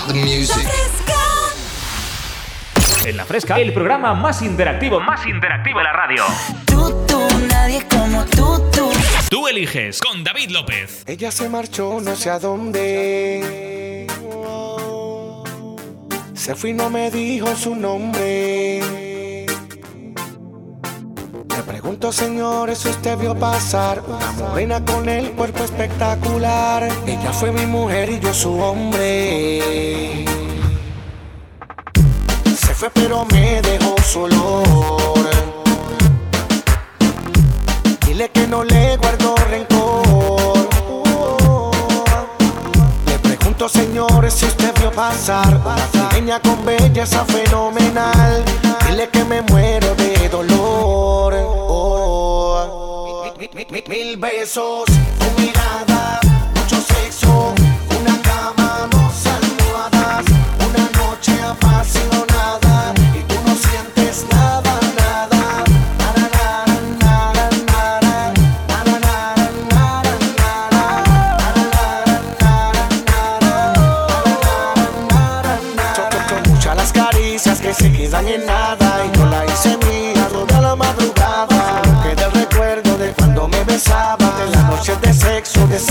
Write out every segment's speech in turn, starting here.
about the music. En La Fresca, el programa más interactivo, más interactivo de la radio. Tú, tú, nadie como tú, tú. Tú eliges con David López. Ella se marchó no sé a dónde. Se fue y no me dijo su nombre. Pregunto, señores, si usted vio pasar una morena con el cuerpo espectacular. Ella fue mi mujer y yo su hombre. Se fue pero me dejó su olor. Dile que no le guardo rencor. Le pregunto, señores, si usted vio pasar una con belleza fenomenal. Dile que me muero de dolor. Mil, mil, mil besos, tu mirada,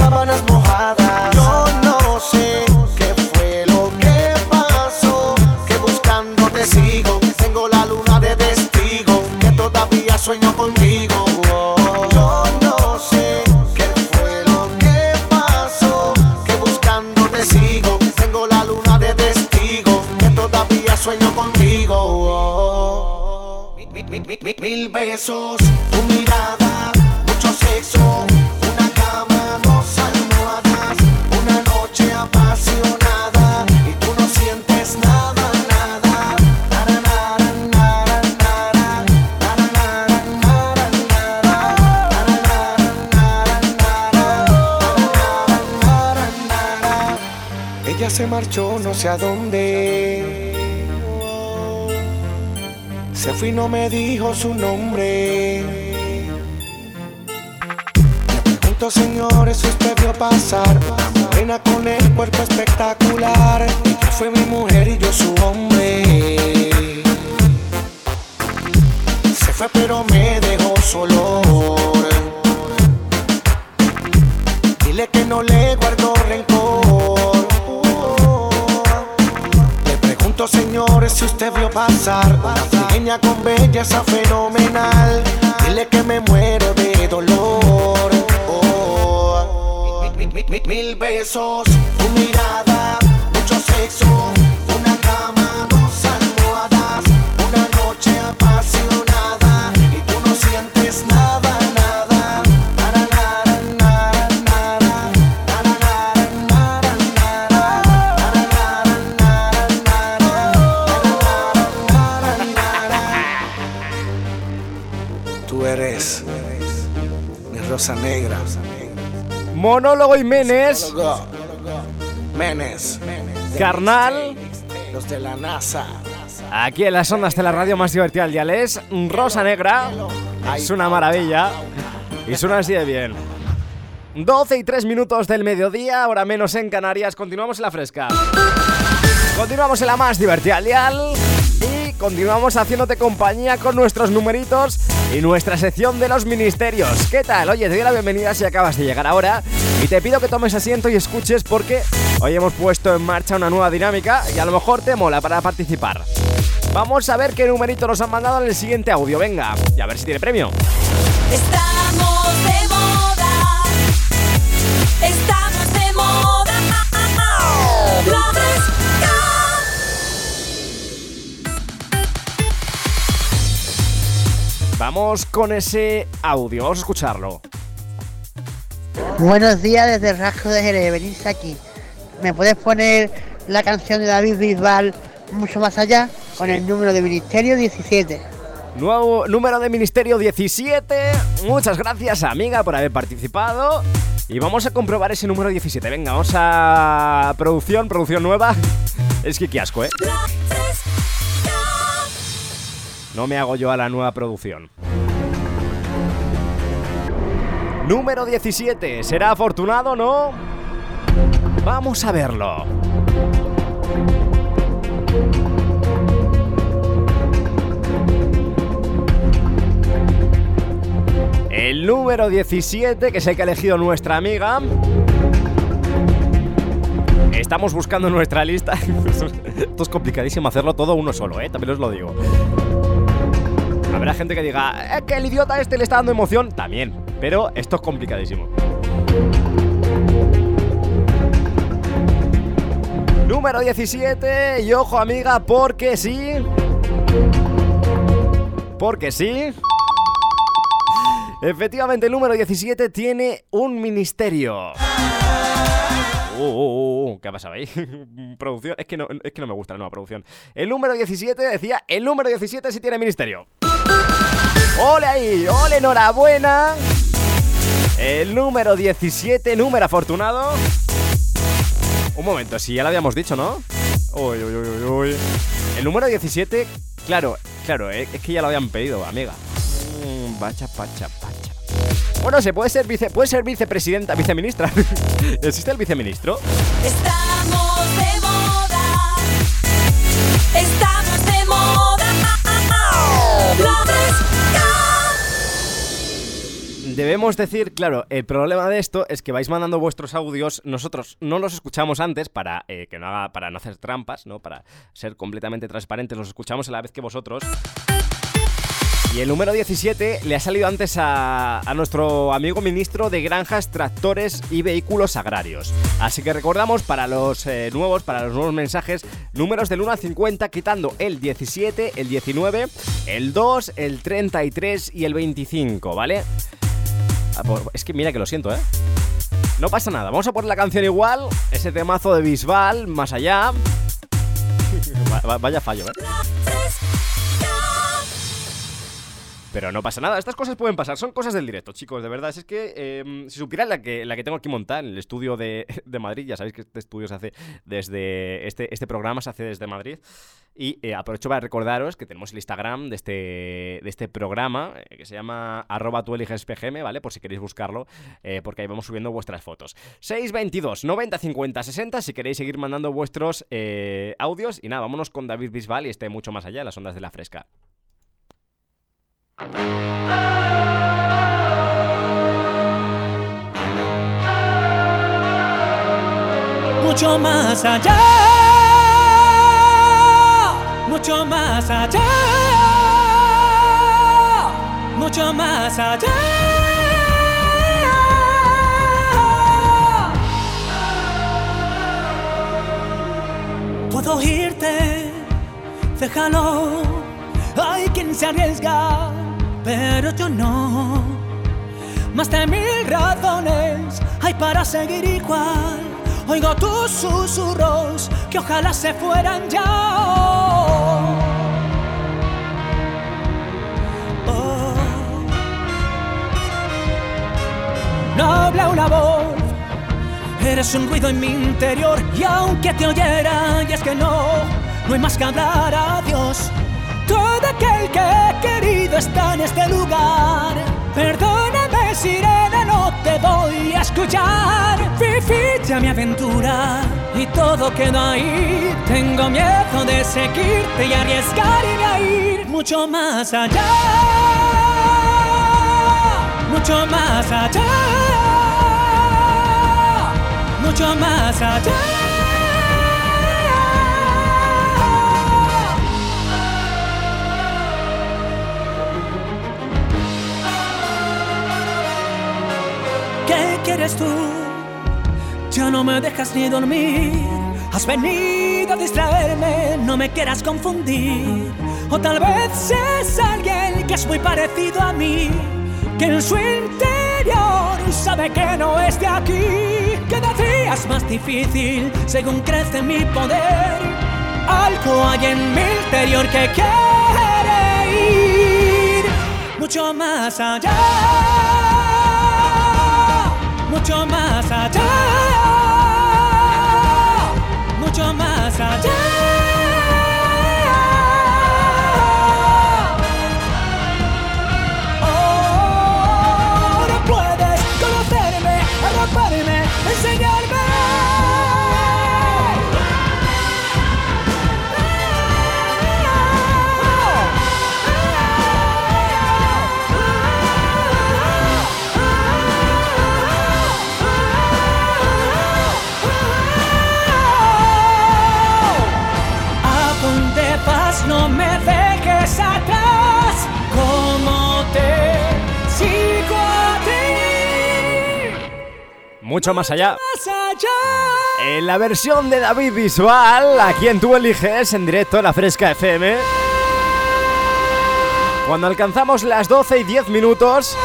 Yo no sé qué fue lo que pasó, que buscando te sigo, tengo la luna de testigo, que todavía sueño contigo. Yo no sé qué fue lo que pasó, que buscando te sigo, tengo la luna de testigo, que todavía sueño contigo. Mil besos, sé a dónde. Se fue y no me dijo su nombre. Pregunto, señores, usted vio pasar una con el cuerpo espectacular. Fue mi mujer y yo su hombre. Se fue pero me dejó su usted vio pasar una trigueña con belleza fenomenal. Dile que me muero de dolor. Oh. Mil besos, tu mirada, mucho sexo, Monólogo y Menes, Menes. carnal. Los de la NASA. Aquí en las ondas de la radio más divertida del dial es Rosa Negra. Es una maravilla. Y suena así de bien. 12 y 3 minutos del mediodía, ahora menos en Canarias. Continuamos en la fresca. Continuamos en la más divertida del dial. Continuamos haciéndote compañía con nuestros numeritos y nuestra sección de los ministerios. ¿Qué tal? Oye, te doy la bienvenida si acabas de llegar ahora. Y te pido que tomes asiento y escuches porque hoy hemos puesto en marcha una nueva dinámica y a lo mejor te mola para participar. Vamos a ver qué numerito nos han mandado en el siguiente audio. Venga, y a ver si tiene premio. Estamos de moda. Estamos Vamos con ese audio, vamos a escucharlo. Buenos días desde el rasgo de Jerez, venís aquí. ¿Me puedes poner la canción de David Bisbal mucho más allá? Con el número de ministerio 17. Nuevo número de Ministerio 17. Muchas gracias, amiga, por haber participado. Y vamos a comprobar ese número 17. Venga, vamos a producción, producción nueva. Es que qué asco, ¿eh? No me hago yo a la nueva producción. Número 17. ¿Será afortunado no? Vamos a verlo. El número 17, que es el que ha elegido nuestra amiga. Estamos buscando nuestra lista. Esto es complicadísimo hacerlo todo uno solo, ¿eh? También os lo digo. Habrá gente que diga, es que el idiota este le está dando emoción. También, pero esto es complicadísimo. Número 17, y ojo amiga, porque sí. Porque sí. Efectivamente, el número 17 tiene un ministerio. Uh, uh, uh, ¿Qué ha pasado ahí? producción. Es que, no, es que no me gusta la nueva producción. El número 17 decía: el número 17 sí tiene ministerio. ¡Ole ahí! ¡Ole, enhorabuena! El número 17, número afortunado. Un momento, si ya lo habíamos dicho, ¿no? Uy, uy, uy, uy. El número 17, claro, claro, eh, es que ya lo habían pedido, amiga. Mm, Bacha, pacha, pacha. Bueno, se puede ser vice, puede ser vicepresidenta, viceministra. ¿Existe el viceministro? Estamos de moda. Estamos Debemos decir, claro, el problema de esto es que vais mandando vuestros audios, nosotros no los escuchamos antes para eh, que no haga, para no hacer trampas, ¿no? Para ser completamente transparentes, los escuchamos a la vez que vosotros. Y el número 17 le ha salido antes a, nuestro amigo ministro de Granjas, Tractores y Vehículos Agrarios. Así que recordamos para los eh, nuevos, para los nuevos mensajes, números del 1 al 50, quitando el 17, el 19, el 2, el 33 y el 25, ¿vale? Ah, pues, Es que mira que lo siento, ¿eh? No pasa nada, vamos a poner la canción igual, ese temazo de Bisbal, más allá. Va- va- Vaya fallo, ¿eh? Pero no pasa nada, estas cosas pueden pasar, son cosas del directo, chicos, de verdad. Es que eh, si supieran la que, la que tengo aquí montada en el estudio de, de Madrid, ya sabéis que este estudio se hace desde. Este, este programa se hace desde Madrid. Y eh, aprovecho para recordaros que tenemos el Instagram de este, de este programa, eh, que se llama arroba tú ¿vale? Por si queréis buscarlo, eh, porque ahí vamos subiendo vuestras fotos. 622 90 50 60 si queréis seguir mandando vuestros audios. Y nada, vámonos con David Bisbal y este mucho más allá, las ondas de la fresca. Mucho más allá, mucho más allá, mucho más allá. Puedo irte, déjalo, quien se arriesga, pero yo no. Más de mil razones hay para seguir igual. Oigo tus susurros que ojalá se fueran ya. Oh. No habla una voz, eres un ruido en mi interior. Y aunque te oyera, y es que no, no hay más que hablar a Dios. Todo aquel que he querido está en este lugar. Perdóname, sirena, no te voy a escuchar. Viví ya mi aventura y todo quedó ahí. Tengo miedo de seguirte y arriesgarme a ir mucho más allá. Mucho más allá. Mucho más allá. ¿Qué quieres tú? Ya no me dejas ni dormir. Has venido a distraerme, no me quieras confundir. O tal vez es alguien que es muy parecido a mí, que en su interior sabe que no es de aquí. Cada día es más difícil según crece mi poder. Algo hay en mi interior que quiere ir mucho más allá mucho más allá, mucho más allá. Mucho más allá. En la versión de David Visual, a quien tú eliges en directo la Fresca FM. Cuando alcanzamos las 12 y 10 minutos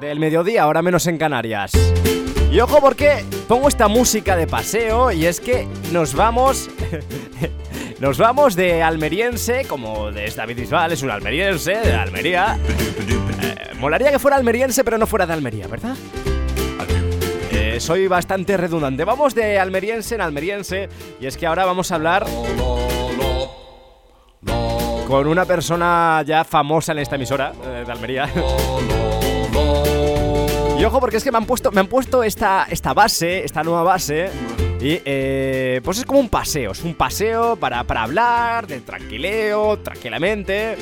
del mediodía, ahora menos en Canarias. Y ojo porque pongo esta música de paseo y es que nos vamos... Nos vamos de almeriense, como es David Bisbal, es un almeriense, de Almería. Eh, molaría que fuera almeriense, pero no fuera de Almería, ¿verdad? Eh, soy bastante redundante. Vamos de almeriense en almeriense. Y es que ahora vamos a hablar con una persona ya famosa en esta emisora eh, de Almería. Y ojo, porque es que me han puesto, me han puesto esta, esta base, esta nueva base. Y eh, pues es como un paseo, es un paseo para, para hablar, de tranquileo, tranquilamente.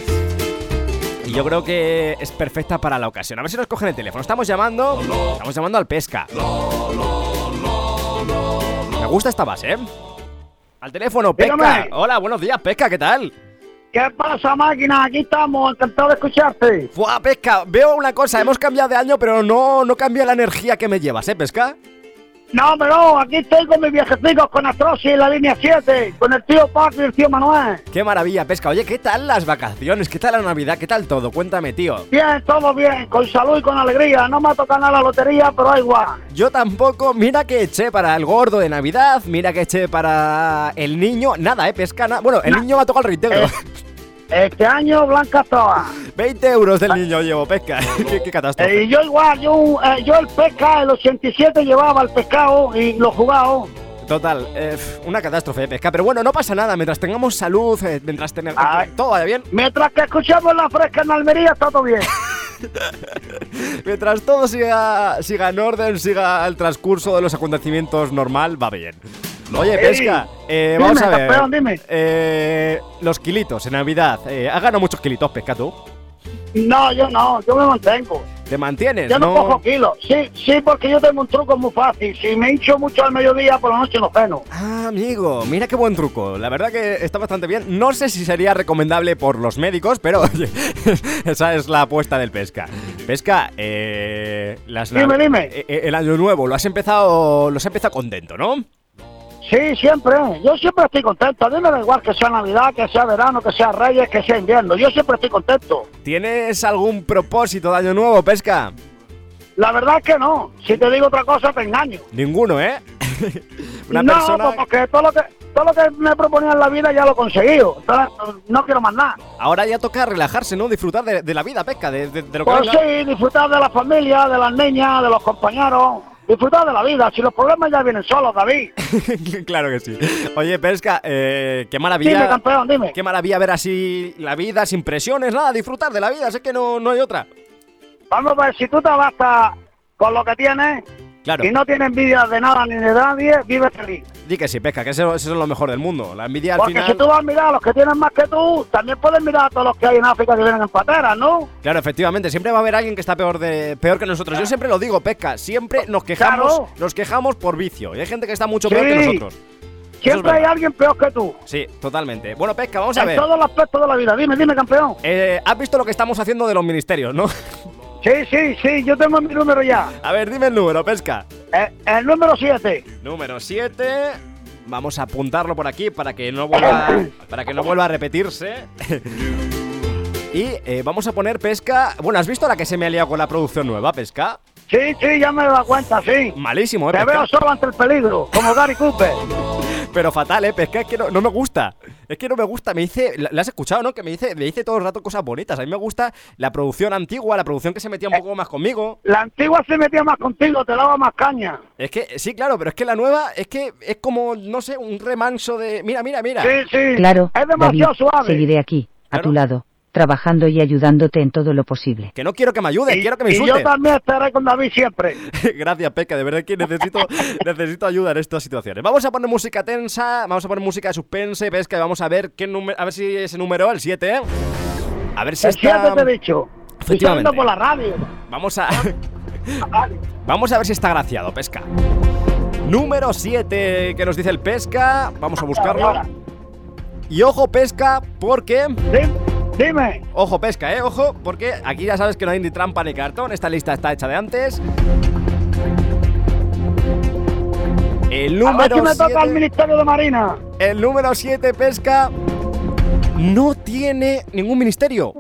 Y yo creo que es perfecta para la ocasión. A ver si nos cogen el teléfono. Estamos llamando. Estamos llamando al pesca. Me gusta esta base, ¿eh? Al teléfono, pesca. Hola, buenos días, pesca, ¿qué tal? ¿Qué pasa, máquina? Aquí estamos, encantado de escucharte. Buah, pesca, veo una cosa, hemos cambiado de año, pero no, no cambia la energía que me llevas, ¿eh, pesca? No, pero aquí estoy con mis viejecitos, con Astrosi en la línea 7, con el tío Paco y el tío Manuel. Qué maravilla, pesca. Oye, ¿qué tal las vacaciones? ¿Qué tal la Navidad? ¿Qué tal todo? Cuéntame, tío. Bien, todo bien, con salud y con alegría. No me ha tocado nada la lotería, pero da igual. Yo tampoco, mira que eché para el gordo de Navidad, mira que eché para el niño, nada, eh, pesca, nada. Bueno, el niño me ha tocado el reintegro. Eh. Este año, blanca toda. 20 euros del niño llevo, pesca. qué, qué catástrofe. Eh, y yo igual, yo, eh, yo el pesca, el 87 llevaba el pescado y lo jugado. Total, eh, una catástrofe de pesca. Pero bueno, no pasa nada, mientras tengamos salud, eh, mientras tenemos... Ay. Todo vaya bien. Mientras que escuchamos la fresca en Almería, está todo bien. Mientras todo siga, siga en orden, siga el transcurso de los acontecimientos normal, va bien. Oye, pesca, eh, dime, vamos a ver. campeón, dime. Eh, los kilitos en Navidad. Eh, ¿Has ganado muchos kilitos, pesca tú? No, yo no, yo me mantengo. ¿Te mantienes? Yo no, cojo kilos. Sí, sí, porque yo tengo un truco muy fácil. Si me hincho mucho al mediodía, por la noche no ceno. Ah, amigo, mira qué buen truco. La verdad que está bastante bien. No sé si sería recomendable por los médicos, pero oye, esa es la apuesta del pesca. Pesca, eh, las Dime, dime. eh, el año nuevo lo has empezado, lo has empezado contento, ¿no? Sí, siempre. Yo siempre estoy contento. A mí me da igual que sea Navidad, que sea verano, que sea Reyes, que sea invierno. Yo siempre estoy contento. ¿Tienes algún propósito de año nuevo, pesca? La verdad es que no. Si te digo otra cosa, te engaño. Ninguno, ¿eh? Una no, persona. pues porque todo lo que todo lo que me proponía en la vida ya lo he conseguido. Entonces, no quiero más nada. Ahora ya toca relajarse, ¿no? Disfrutar de, de la vida, pesca, de, de- de lo que Pues sí, disfrutar de la familia, de las niñas, de los compañeros. Disfrutar de la vida. Si los problemas ya vienen solos, David. claro que sí. Oye, pesca, eh, qué maravilla. Dime, campeón, dime. Qué maravilla ver así la vida sin presiones, nada, disfrutar de la vida, sé que no, no hay otra. Vamos a ver, si tú te bastas con lo que tienes Claro, y no tienes envidia de nada ni de nadie, vive feliz. di que sí, pesca, que eso, eso es lo mejor del mundo. La envidia al Porque final. si tú vas a mirar a los que tienen más que tú, también puedes mirar a todos los que hay en África que vienen en pateras, ¿no? Claro, efectivamente, siempre va a haber alguien que está peor de peor que nosotros. Yo siempre lo digo, pesca, siempre nos quejamos, Claro. nos quejamos por vicio. Y hay gente que está mucho Sí. peor que nosotros. Es Siempre hay alguien peor que tú. Sí, totalmente. Bueno, pesca, vamos a En ver. todos los aspectos de la vida. Dime, dime, campeón. Eh, ¿Has visto lo que estamos haciendo de los ministerios, no? Sí, sí, sí, yo tengo mi número ya. A ver, dime el número, pesca. Eh, el número 7. Número 7. Vamos a apuntarlo por aquí para que no vuelva, para que no vuelva a repetirse. y eh, vamos a poner pesca. Bueno, ¿has visto la que se me ha liado con la producción nueva, pesca? Sí, sí, ya me he dado cuenta, sí. Malísimo, ¿eh? Te veo solo ante el peligro, como Gary Cooper. Pero fatal, ¿eh? Es que no, no me gusta. Es que no me gusta. Me dice. ¿La has escuchado, no? Que me dice, me dice todo el rato cosas bonitas. A mí me gusta la producción antigua, la producción que se metía un poco más conmigo. La antigua se metía más contigo, te daba más caña. Es que, sí, claro, pero es que la nueva es que es como, no sé, un remanso de. Mira, mira, mira. Sí, sí. Claro, Es David, demasiado suave. seguiré aquí, Claro. a tu lado, trabajando y ayudándote en todo lo posible. Que no quiero que me ayude, Y, quiero que me y yo también estaré con David siempre. Gracias, Peca, de verdad que necesito, necesito ayuda en estas situaciones. Vamos a poner música tensa, vamos a poner música de suspense, Pesca, y vamos a ver qué número, a ver si ese número, el 7, ¿eh? A ver si El 7 está... te he dicho. Estoy Efectivamente. por la radio. Vamos a... Vamos a ver si está graciado, Pesca. Número 7, que nos dice el Pesca. Vamos a buscarlo. Y ojo, Pesca, porque... Dime, Dime. Ojo pesca, ¿eh? Ojo, porque aquí ya sabes que no hay ni trampa ni cartón. Esta lista está hecha de antes. El número 7. el Ministerio de Marina. El número 7 pesca no tiene ningún ministerio.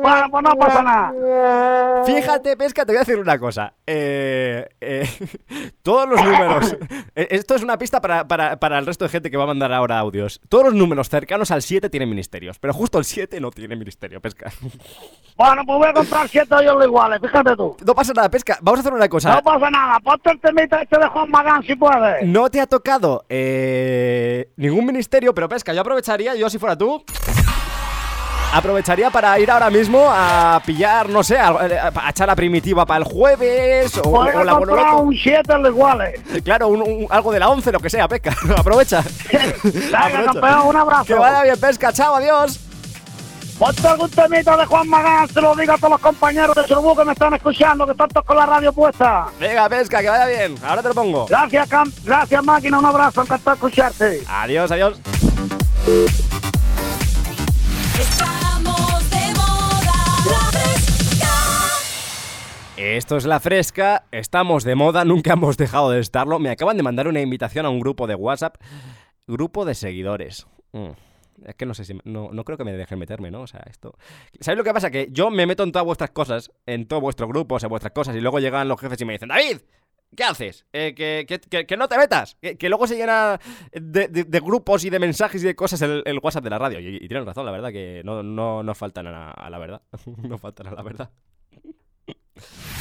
Bueno, pues no pasa nada. Fíjate, pesca, te voy a decir una cosa. Eh, eh, todos los números. eh, Esto es una pista para, para- para el resto de gente que va a mandar ahora audios. Todos los números cercanos al 7 tienen ministerios, pero justo el 7 no tiene ministerio, pesca. Bueno, pues voy a comprar siete de ellos iguales, fíjate tú. No pasa nada, pesca. Vamos a hacer una cosa. No pasa nada, ponte el temita este de Juan Magán si puedes. No te ha tocado eh, ningún ministerio, pero pesca, yo aprovecharía, yo si fuera tú, aprovecharía para ir ahora mismo a pillar, no sé, a, a echar la primitiva para el jueves o, Voy o la Bonoloto. un siete de iguales. Claro, un- un- algo de la 11, lo que sea, pesca. Aprovecha. Venga, campeón, un abrazo. Que vaya bien, pesca, chao, adiós. Ponte algún temita de Juan Magán, se lo digo a todos los compañeros de Surubú que me están escuchando, que están todos con la radio puesta. Venga, pesca, que vaya bien. Ahora te lo pongo. Gracias, Cam gracias máquina, un abrazo, encantado de escucharte. Adiós, adiós. Esto es La Fresca, estamos de moda, nunca hemos dejado de estarlo. Me acaban de mandar una invitación a un grupo de WhatsApp, grupo de seguidores. Mm, Es que no sé si... No, no creo que me dejen meterme, ¿no? O sea, esto... ¿Sabéis lo que pasa? Que yo me meto en todas vuestras cosas, en todos vuestros grupos, en vuestras cosas, y luego llegan los jefes y me dicen, David, ¿qué haces? Eh, que, que- que- no te metas. Que, luego se llena de, de- grupos y de mensajes y de cosas el, el WhatsApp de la radio. Y, tienen razón, la verdad, que no, no, no faltan a, a la verdad. no faltan a la verdad.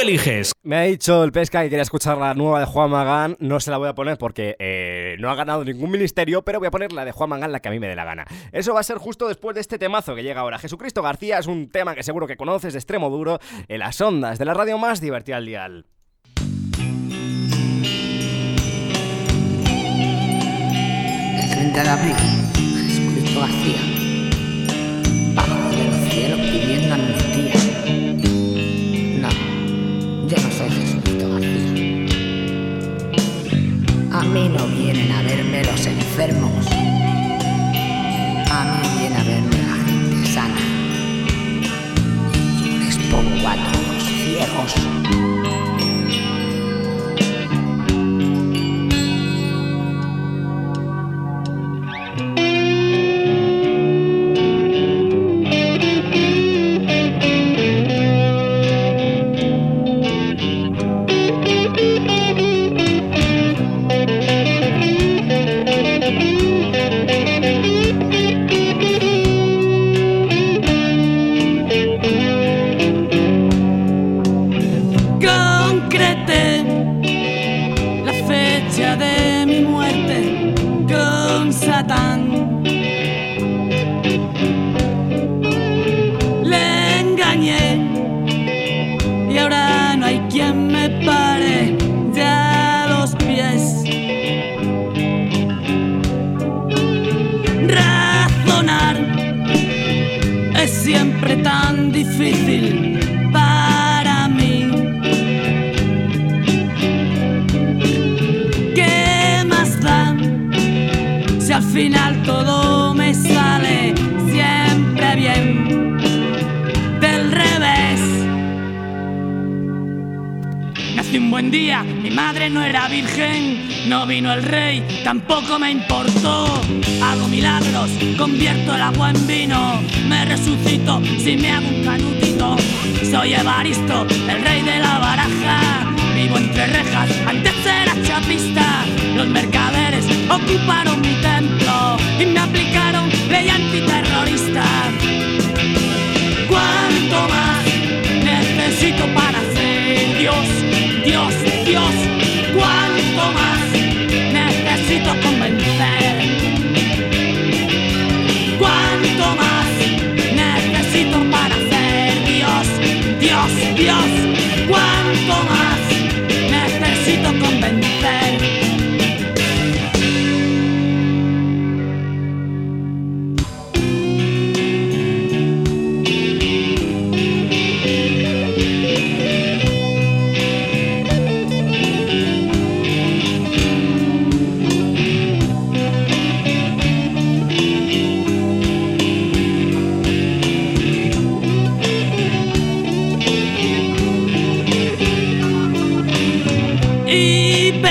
Eliges. Me ha dicho el pesca que quería escuchar la nueva de Juan Magán. No se la voy a poner porque eh, no ha ganado ningún ministerio, pero voy a poner la de Juan Magán, la que a mí me dé la gana. Eso va a ser justo después de este temazo que llega ahora. Jesucristo García es un tema que seguro que conoces de extremo duro en las ondas de la radio más divertida al dial. El 30 de abril, Jesucristo García, bajo de los cielos mi madre no era virgen, no vino el rey, tampoco me importó. Hago milagros, convierto el agua en vino, me resucito si me hago un canutito. Soy Evaristo, el rey de la baraja, vivo entre rejas, antes era chapista. Los mercaderes ocuparon mi templo y me aplicaron ley antiterrorista. Dios, Dios,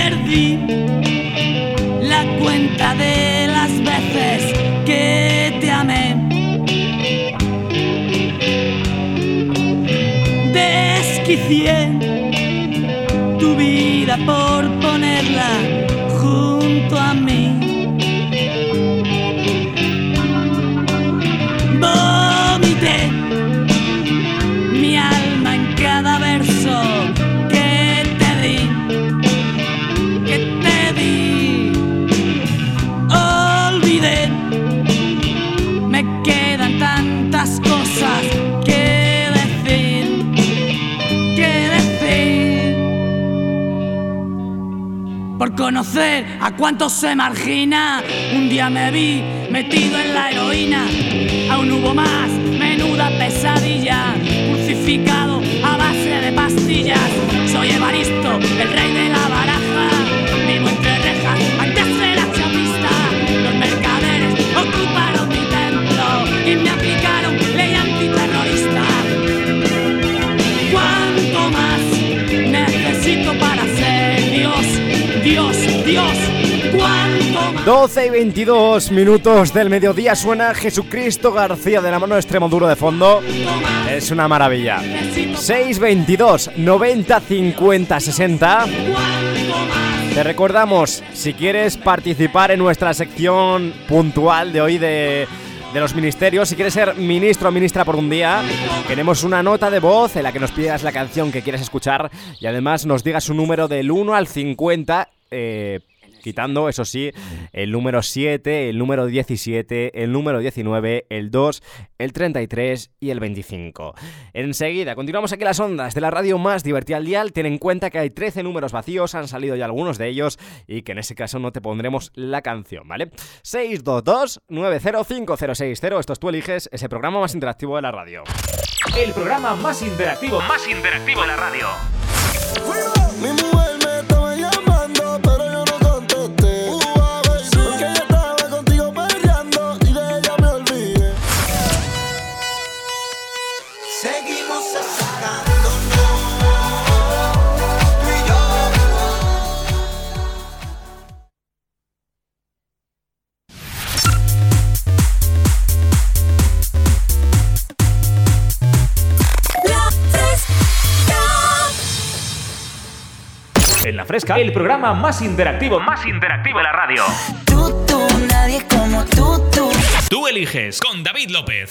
perdí la cuenta de las veces que te amé. Desquicié tu vida por ponerla conocer a cuántos se margina, un día me vi metido en la heroína. Aún hubo más, menuda pesadilla, crucificado a base de pastillas. Soy Evaristo, el rey de la 12 y 22 minutos del mediodía suena Jesucristo García de la mano extremo duro de fondo. Es una maravilla. 622 90 50 60. Te recordamos, si quieres participar en nuestra sección puntual de hoy de, de los ministerios, si quieres ser ministro o ministra por un día, queremos una nota de voz en la que nos pidas la canción que quieres escuchar y además nos digas un número del 1 al 50. Eh, Quitando, eso sí, el número 7, el número 17, el número 19, el 2, el 33 y el 25. Enseguida, continuamos aquí las ondas de la radio más divertida al dial. Ten en cuenta que hay 13 números vacíos, han salido ya algunos de ellos y que en ese caso no te pondremos la canción, ¿vale? 622-905060, esto es tú eliges ese programa más interactivo de la radio. El programa más interactivo, más interactivo de la radio. En la fresca, el programa más interactivo, más interactivo de la radio. Tú, tú, nadie como tú, tú. Tú eliges con David López.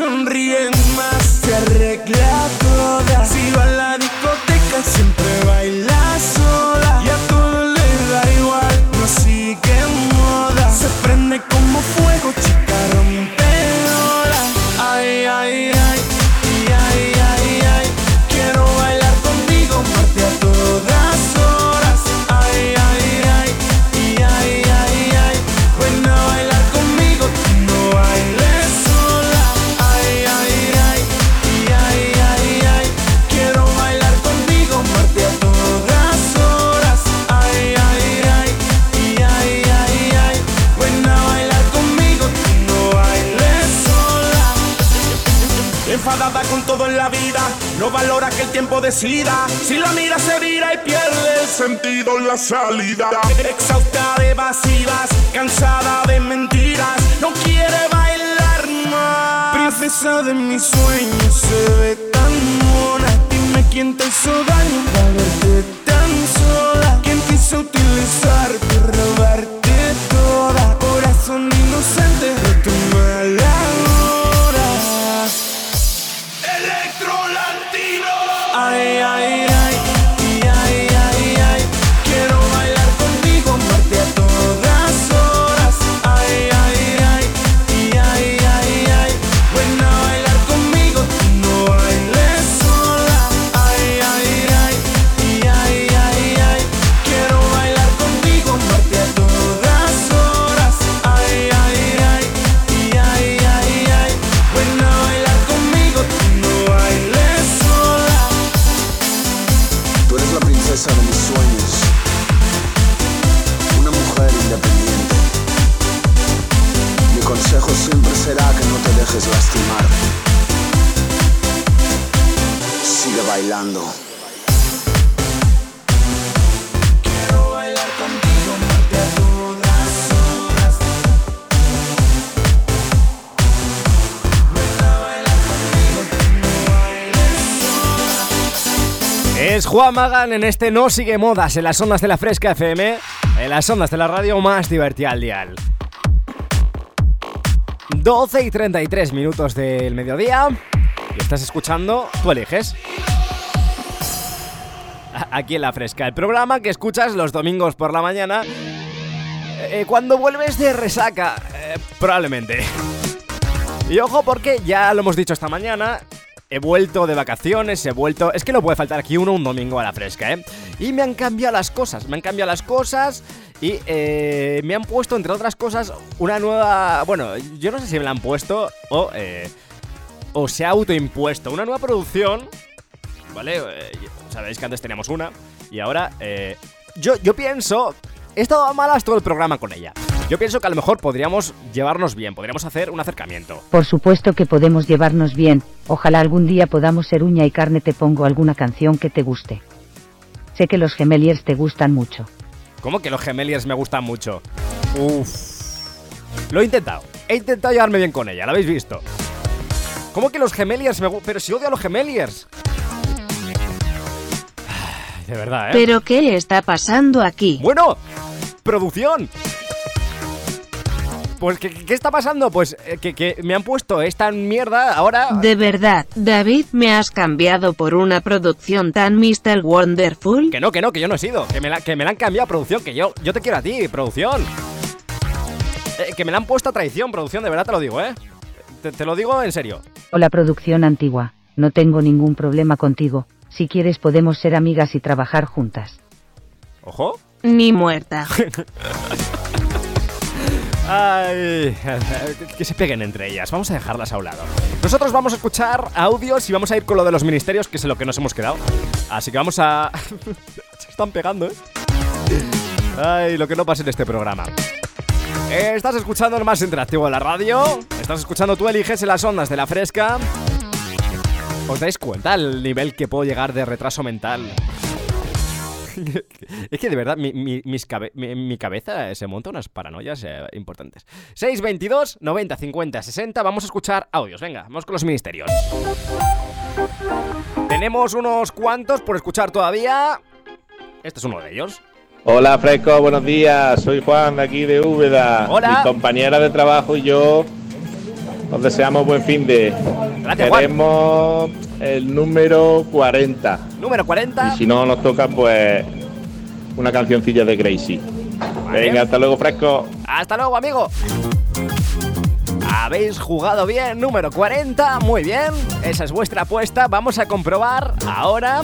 Sonríen no valora que el tiempo decida. Si la mira se vira y pierde el sentido en la salida. Exhausta de evasivas, cansada de mentiras, no quiere bailar más. Princesa de mis sueños, se ve tan mona. Dime quién te hizo daño para verte tan sola. ¿Quién quiso utilizarte, robarte Es Juan Magán en este No Sigue Modas en las ondas de la Fresca FM, en las ondas de la radio más divertida al dial. 12 y 33 minutos del mediodía y estás escuchando Tú eliges. Aquí en la Fresca, el programa que escuchas los domingos por la mañana eh, cuando vuelves de resaca, eh, probablemente. Y ojo porque ya lo hemos dicho esta mañana, he vuelto de vacaciones, he vuelto... Es que no puede faltar aquí uno un domingo a la fresca, ¿eh? Y me han cambiado las cosas, me han cambiado las cosas y eh, me han puesto, entre otras cosas, una nueva... Bueno, yo no sé si me la han puesto o... eh, o se ha autoimpuesto una nueva producción, ¿vale? Eh, Sabéis que antes teníamos una y ahora... eh, yo, yo pienso... He estado a malas todo el programa con ella. Yo pienso que a lo mejor podríamos llevarnos bien, podríamos hacer un acercamiento. Por supuesto que podemos llevarnos bien, ojalá algún día podamos ser uña y carne te pongo alguna canción que te guste. Sé que los gemeliers te gustan mucho. ¿Cómo que los gemeliers me gustan mucho? Uf. Lo he intentado. He intentado llevarme bien con ella, ¿lo habéis visto? ¿Cómo que los gemeliers me gustan? Pero si odio a los gemeliers. De verdad, ¿eh? ¿Pero qué está pasando aquí? Bueno, producción. Pues, ¿qué, qué está pasando? Pues eh, que, que me han puesto esta mierda ahora... De verdad, David, ¿me has cambiado por una producción tan Mr. Wonderful? Que no, que no, que yo no he sido. Que me la, que me la han cambiado, producción. Que yo, yo te quiero a ti, producción. Eh, que me la han puesto a traición, producción, de verdad te lo digo, ¿eh? Te, te lo digo en serio. Hola producción antigua, no tengo ningún problema contigo, si quieres podemos ser amigas y trabajar juntas. Ojo. Ni muerta. Ay, que se peguen entre ellas. Vamos a dejarlas a un lado. Nosotros vamos a escuchar audios y vamos a ir con lo de los ministerios, que es en lo que nos hemos quedado. Así que vamos a... se están pegando, ¿eh? Ay, lo que no pasa en este programa. Estás escuchando el más interactivo de la radio. Estás escuchando Tú eliges en las ondas de la fresca. ¿Os dais cuenta el nivel que puedo llegar de retraso mental? es que de verdad, mi, mi- mis cabe- mi- mi cabeza se monta unas paranoias eh, importantes. 622 90 50 60. Vamos a escuchar audios. Venga, vamos con los ministerios. Tenemos unos cuantos por escuchar todavía. Este es uno de ellos. Hola Fresco, buenos días. Soy Juan de aquí de Úbeda. Hola. Mi compañera de trabajo y yo os deseamos buen fin de. Gracias, Juan. Queremos el número 40. Número 40. Y si no nos toca, pues una cancioncilla de Gracie. Venga, hasta luego, Fresco. Hasta luego, amigo. Habéis jugado bien, número 40, muy bien. Esa es vuestra apuesta. Vamos a comprobar ahora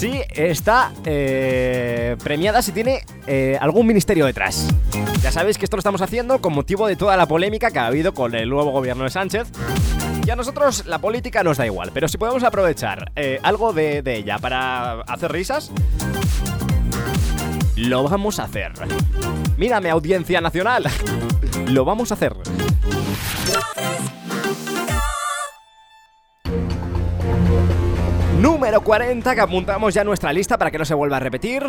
si está eh, premiada, si tiene eh, algún ministerio detrás. Ya sabéis que esto lo estamos haciendo con motivo de toda la polémica que ha habido con el nuevo gobierno de Sánchez. Y a nosotros la política nos da igual, pero si podemos aprovechar eh, algo de, de ella para hacer risas, lo vamos a hacer. Mírame, audiencia nacional. Lo vamos a hacer. Número 40 que apuntamos ya en nuestra lista para que no se vuelva a repetir.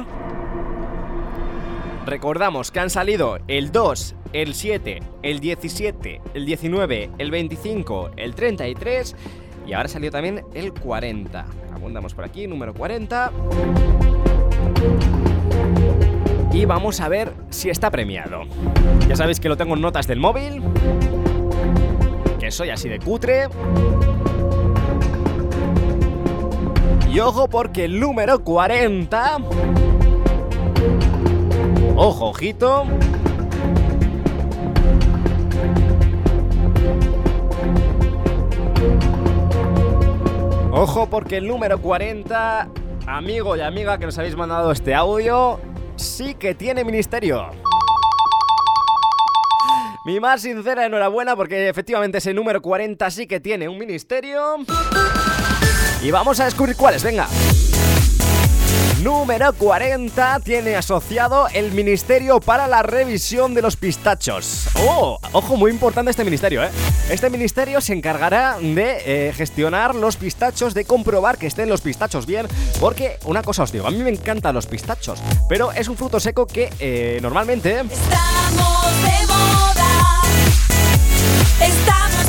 Recordamos que han salido el 2, el 7, el 17, el 19, el 25, el 33 y ahora salió también el 40. Apuntamos por aquí, número 40. Y vamos a ver si está premiado. Ya sabéis que lo tengo en notas del móvil. Que soy así de cutre. Y ojo porque el número 40... Ojo, ojito. Ojo porque el número 40, amigo y amiga que nos habéis mandado este audio, sí que tiene ministerio. Mi más sincera enhorabuena porque efectivamente ese número 40 sí que tiene un ministerio. Y vamos a descubrir cuáles, venga. Número 40 tiene asociado el Ministerio para la Revisión de los Pistachos. Oh, ojo, muy importante este ministerio, ¿eh? Este ministerio se encargará de eh, gestionar los pistachos, de comprobar que estén los pistachos bien, porque una cosa os digo, a mí me encantan los pistachos, pero es un fruto seco que eh, normalmente... Estamos de moda. Estamos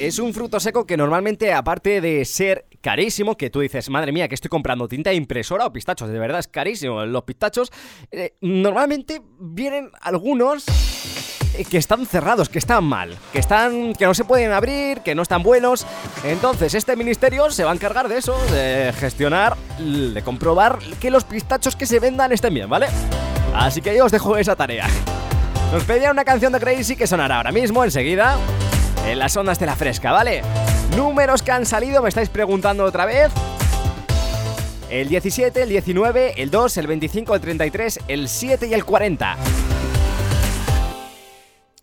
Es un fruto seco que normalmente, aparte de ser carísimo, que tú dices, madre mía, que estoy comprando tinta impresora o pistachos, de verdad es carísimo. Los pistachos, eh, normalmente vienen algunos eh, que están cerrados, que están mal, que están, que no se pueden abrir, que no están buenos. Entonces, este ministerio se va a encargar de eso, de gestionar, de comprobar que los pistachos que se vendan estén bien, ¿vale? Así que yo os dejo esa tarea. Nos pedía una canción de Crazy que sonará ahora mismo, enseguida, en las ondas de la fresca, ¿vale? Números que han salido, me estáis preguntando otra vez. El 17, el 19, el 2, el 25, el 33, el 7 y el 40.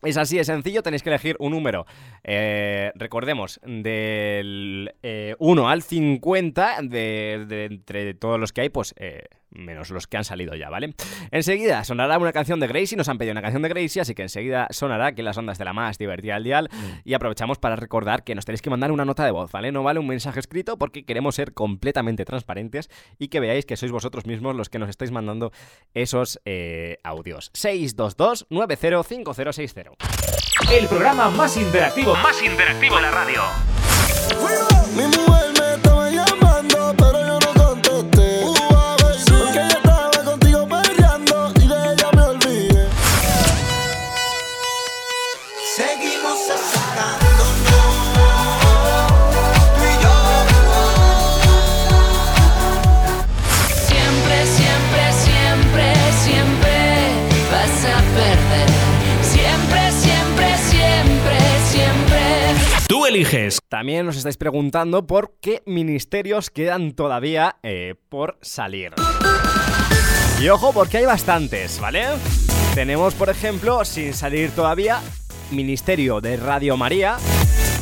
Es así de sencillo, tenéis que elegir un número. eh, recordemos, del eh, 1 al 50, de, de entre todos los que hay, pues eh, menos los que han salido ya, ¿vale? Enseguida sonará una canción de Gracie, nos han pedido una canción de Gracie, así que enseguida sonará que las ondas de la más divertida al dial. Y aprovechamos para recordar que nos tenéis que mandar una nota de voz, ¿vale? No vale un mensaje escrito porque queremos ser completamente transparentes y que veáis que sois vosotros mismos los que nos estáis mandando esos eh, audios. 622-905060. El programa más interactivo, más interactivo de la radio. Eliges. También os estáis preguntando por qué ministerios quedan todavía eh, por salir. Y ojo, porque hay bastantes, ¿vale? Tenemos, por ejemplo, sin salir todavía, Ministerio de Radio María,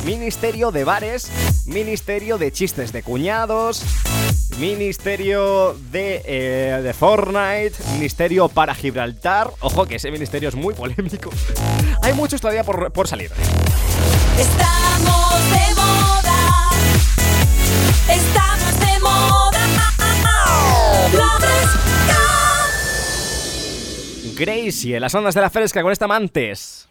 Ministerio de Bares, Ministerio de Chistes de Cuñados, Ministerio de, eh, de Fortnite, Ministerio para Gibraltar. Ojo, que ese ministerio es muy polémico. Hay muchos todavía por, por salir. Estamos Gracie, en las ondas de la fresca con esta amantes.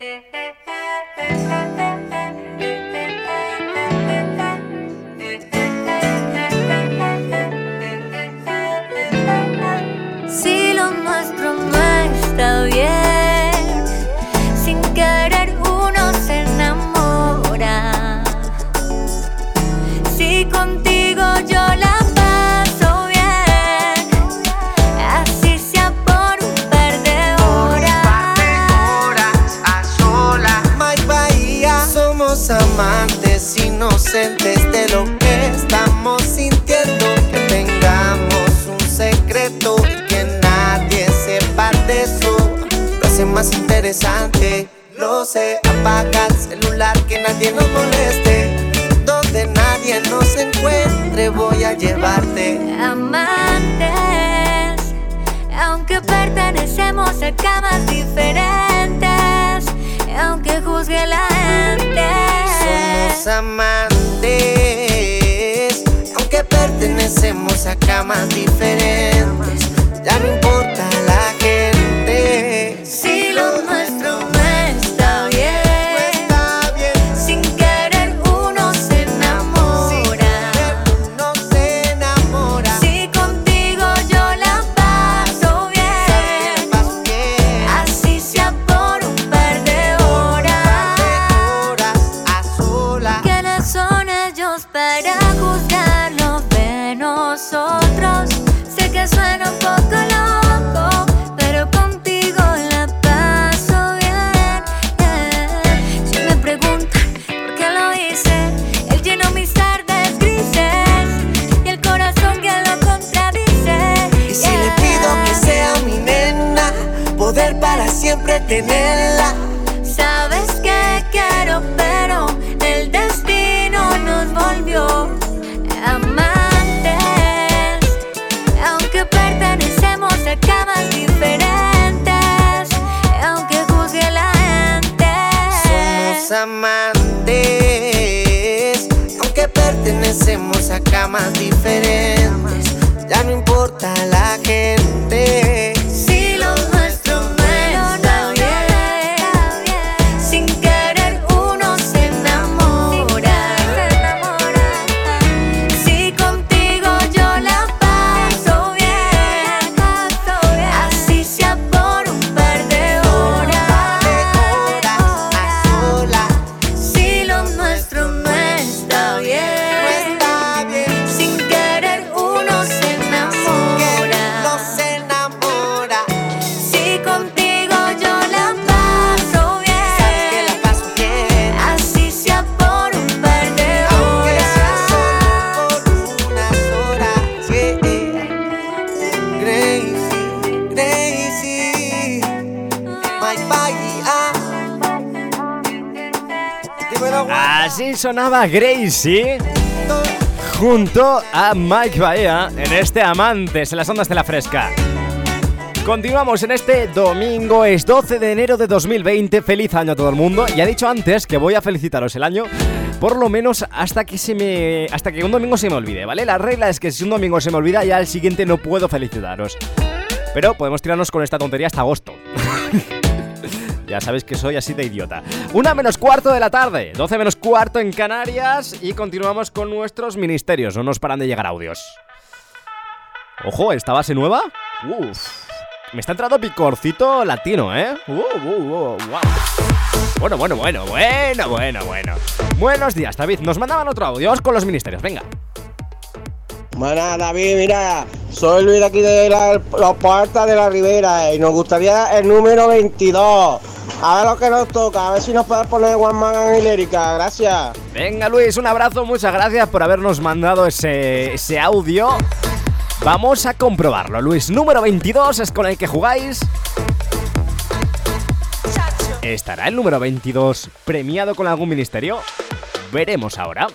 Inocentes de lo que estamos sintiendo. Que tengamos un secreto y que nadie sepa de eso. Lo hace más interesante. Lo sé, apaga el celular que nadie nos moleste. Donde nadie nos encuentre, voy a llevarte. Amantes, aunque pertenecemos a camas diferentes, aunque juzgue la gente. Somos amantes, pertenecemos a camas diferentes. Gracie junto a Mike Bahía en este Amantes en las ondas de la fresca. Continuamos en este domingo, es 12 de enero de 2020. Feliz año a todo el mundo. Ya he dicho antes que voy a felicitaros el año, por lo menos hasta que se me. hasta que un domingo se me olvide, ¿vale? La regla es que si un domingo se me olvida, ya al siguiente no puedo felicitaros. Pero podemos tirarnos con esta tontería hasta agosto. Ya sabéis que soy así de idiota. Una menos cuarto de la tarde, 12 menos cuarto en Canarias y continuamos con nuestros ministerios. No nos paran de llegar audios. Ojo, ¿esta base nueva? Uf. Me está entrando picorcito latino, ¿eh? Uh, uh, uh, guau. Bueno, bueno, bueno, bueno, bueno, bueno. Buenos días, David. Nos mandaban otro audio. Con los ministerios, venga. Buenas, David, mira, soy Luis aquí de la, los puertas de la Ribera y nos gustaría el número 22. A ver lo que nos toca, a ver si nos puedes poner One Man and Lérica, gracias. Venga, Luis, un abrazo. Muchas gracias por habernos mandado ese, ese audio. Vamos a comprobarlo, Luis. Número 22 es con el que jugáis. ¿Estará el número 22 premiado con algún ministerio? Veremos ahora.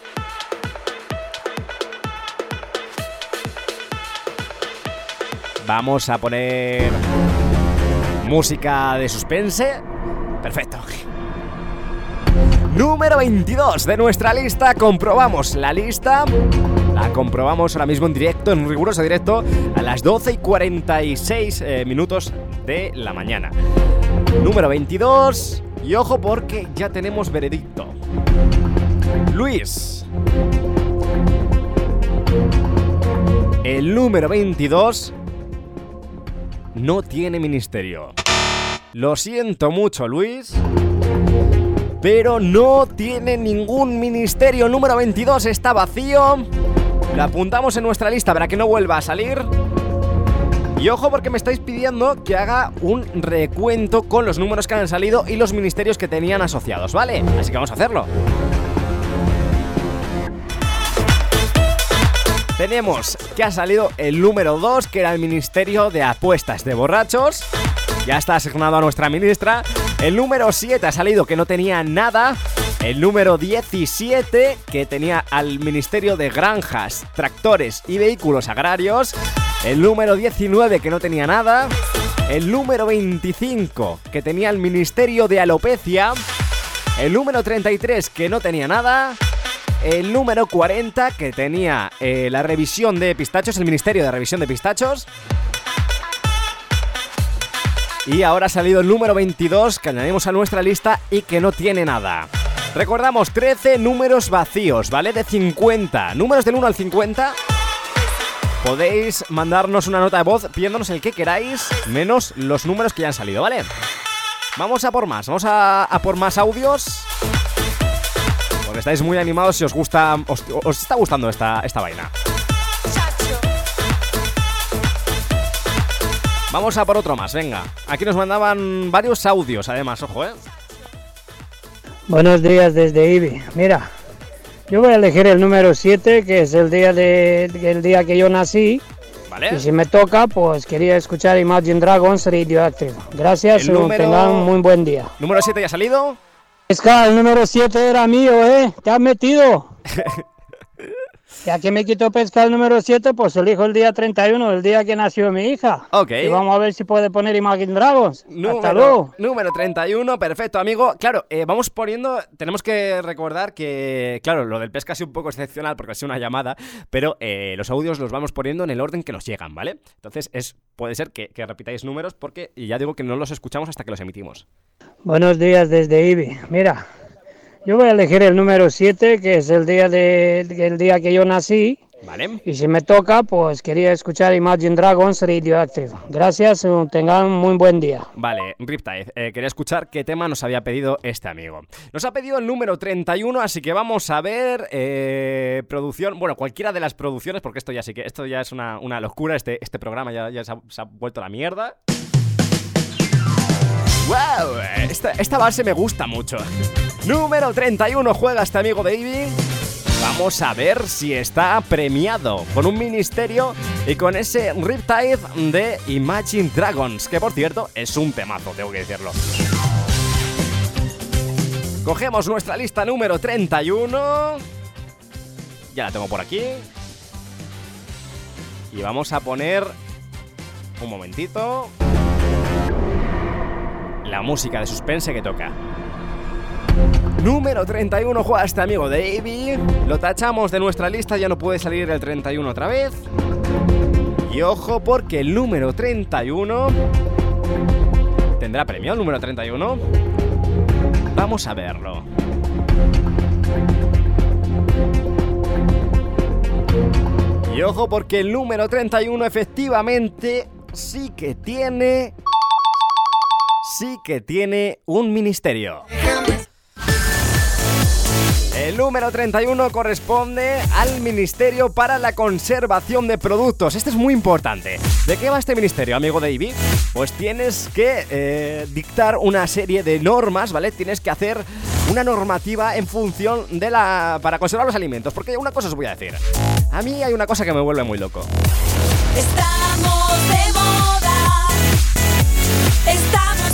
Vamos a poner música de suspense. Perfecto. Número 22 de nuestra lista. Comprobamos la lista. La comprobamos ahora mismo en directo, en riguroso directo, a las 12 y 46 eh, minutos de la mañana. Número 22. Y ojo porque ya tenemos veredicto. Luis. El número 22 no tiene ministerio. Lo siento mucho, Luis. Pero no tiene ningún ministerio. Número 22 está vacío. Lo apuntamos en nuestra lista para que no vuelva a salir. Y ojo porque me estáis pidiendo que haga un recuento con los números que han salido y los ministerios que tenían asociados, ¿vale? Así que vamos a hacerlo. Tenemos que ha salido el número 2, que era el Ministerio de Apuestas de Borrachos. Ya está asignado a nuestra ministra. El número 7 ha salido que no tenía nada. El número 17 que tenía al Ministerio de Granjas, Tractores y Vehículos Agrarios. El número 19 que no tenía nada. El número 25 que tenía el Ministerio de Alopecia. El número 33 que no tenía nada. El número 40 que tenía eh, la revisión de pistachos, el Ministerio de Revisión de Pistachos. Y ahora ha salido el número 22 que añadimos a nuestra lista y que no tiene nada. Recordamos 13 números vacíos, ¿vale? De 50. Números del 1 al 50. Podéis mandarnos una nota de voz pidiéndonos el que queráis, menos los números que ya han salido, ¿vale? Vamos a por más, vamos a, a por más audios. Estáis muy animados si os gusta. Os, os está gustando esta, esta vaina. Vamos a por otro más, venga. Aquí nos mandaban varios audios, además, ojo, eh. Buenos días desde Ibi. Mira, yo voy a elegir el número 7, que es el día de el día que yo nací. Vale. Y si me toca, pues quería escuchar Imagine Dragons Radioactive. Gracias El número- tengan un muy buen día. Número 7 ya ha salido. Esca, el número 7 era mío, ¿eh? ¿Te has metido? Ya que me quitó pesca el número 7, pues elijo el día 31, el día que nació mi hija. Ok. Y vamos a ver si puede poner Imagine Dragons. Hasta luego. número 31, perfecto, amigo. Claro, eh, vamos poniendo. Tenemos que recordar que, claro, lo del pesca ha sido un poco excepcional porque ha sido una llamada, pero eh, los audios los vamos poniendo en el orden que nos llegan, ¿vale? Entonces, es, puede ser que, que repitáis números porque, y ya digo que no los escuchamos hasta que los emitimos. Buenos días desde Ibi. Mira, yo voy a elegir el número 7, que es el día, de, el día que yo nací. ¿Vale? Y si me toca, pues quería escuchar Imagine Dragons Radioactive. Gracias, tengan un muy buen día. Vale, Riptide, eh, quería escuchar qué tema nos había pedido este amigo. Nos ha pedido el número 31, así que vamos a ver eh, producción, bueno, cualquiera de las producciones, porque esto ya sí que, esto ya es una, una locura, este, este programa ya, ya se, ha, se ha vuelto la mierda. ¡Wow! Esta, base me gusta mucho. Número 31 juega este amigo Ivy. Vamos a ver si está premiado con un ministerio y con ese Riptide de Imagine Dragons, que por cierto es un temazo, tengo que decirlo. Cogemos nuestra lista número 31. Ya la tengo por aquí. Y vamos a poner... Un momentito. La música de suspense que toca. Número 31 juega este amigo Davey. Lo tachamos de nuestra lista, ya no puede salir el 31 otra vez. Y ojo porque el número 31... ¿Tendrá premio el número 31? Vamos a verlo. Y ojo porque el número 31 efectivamente sí que tiene... Sí que tiene un ministerio. El número 31 corresponde al Ministerio para la Conservación de Productos. Este es muy importante. ¿De qué va este ministerio, amigo David? Pues tienes que eh, dictar una serie de normas, ¿vale? Tienes que hacer una normativa en función de la... para conservar los alimentos. Porque una cosa os voy a decir. A mí hay una cosa que me vuelve muy loco. Estamos de moda. Estamos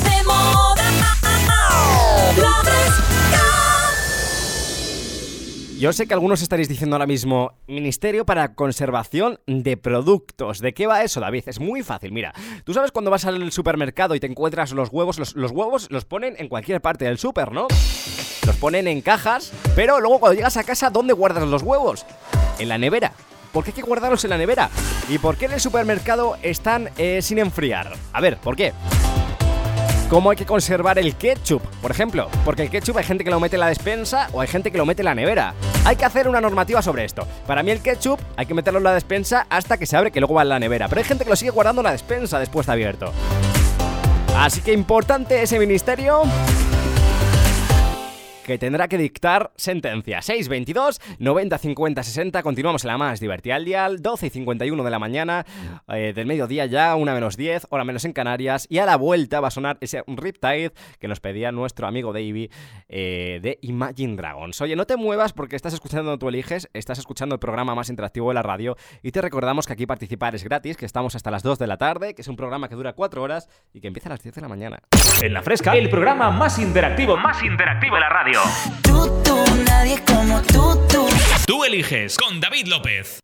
Yo sé que algunos estaréis diciendo ahora mismo, Ministerio para Conservación de Productos. ¿De qué va eso, David? Es muy fácil, mira. Tú sabes cuando vas al supermercado y te encuentras los huevos, los, huevos los ponen en cualquier parte del súper, ¿no? Los ponen en cajas, pero luego cuando llegas a casa, ¿dónde guardas los huevos? En la nevera. ¿Por qué hay que guardarlos en la nevera? ¿Y por qué en el supermercado están eh, sin enfriar? A ver, ¿por qué? ¿Cómo hay que conservar el ketchup? Por ejemplo, porque el ketchup hay gente que lo mete en la despensa o hay gente que lo mete en la nevera. Hay que hacer una normativa sobre esto. Para mí el ketchup hay que meterlo en la despensa hasta que se abre que luego va en la nevera. Pero hay gente que lo sigue guardando en la despensa después de abierto. Así que importante ese ministerio que tendrá que dictar sentencia. 622 90 50 60. Continuamos en la más divertida al dial. 12 y 51 de la mañana, eh, del mediodía ya, una menos 10, hora menos en Canarias. Y a la vuelta va a sonar ese Riptide que nos pedía nuestro amigo Davey eh, de Imagine Dragons. Oye, no te muevas porque estás escuchando Tú Eliges, estás escuchando el programa más interactivo de la radio. Y te recordamos que aquí participar es gratis, que estamos hasta las 2 de la tarde, que es un programa que dura 4 horas y que empieza a las 10 de la mañana. En la fresca, el programa más interactivo, más interactivo de la radio. Tú, tú, nadie como tú, tú. Tú eliges con David López.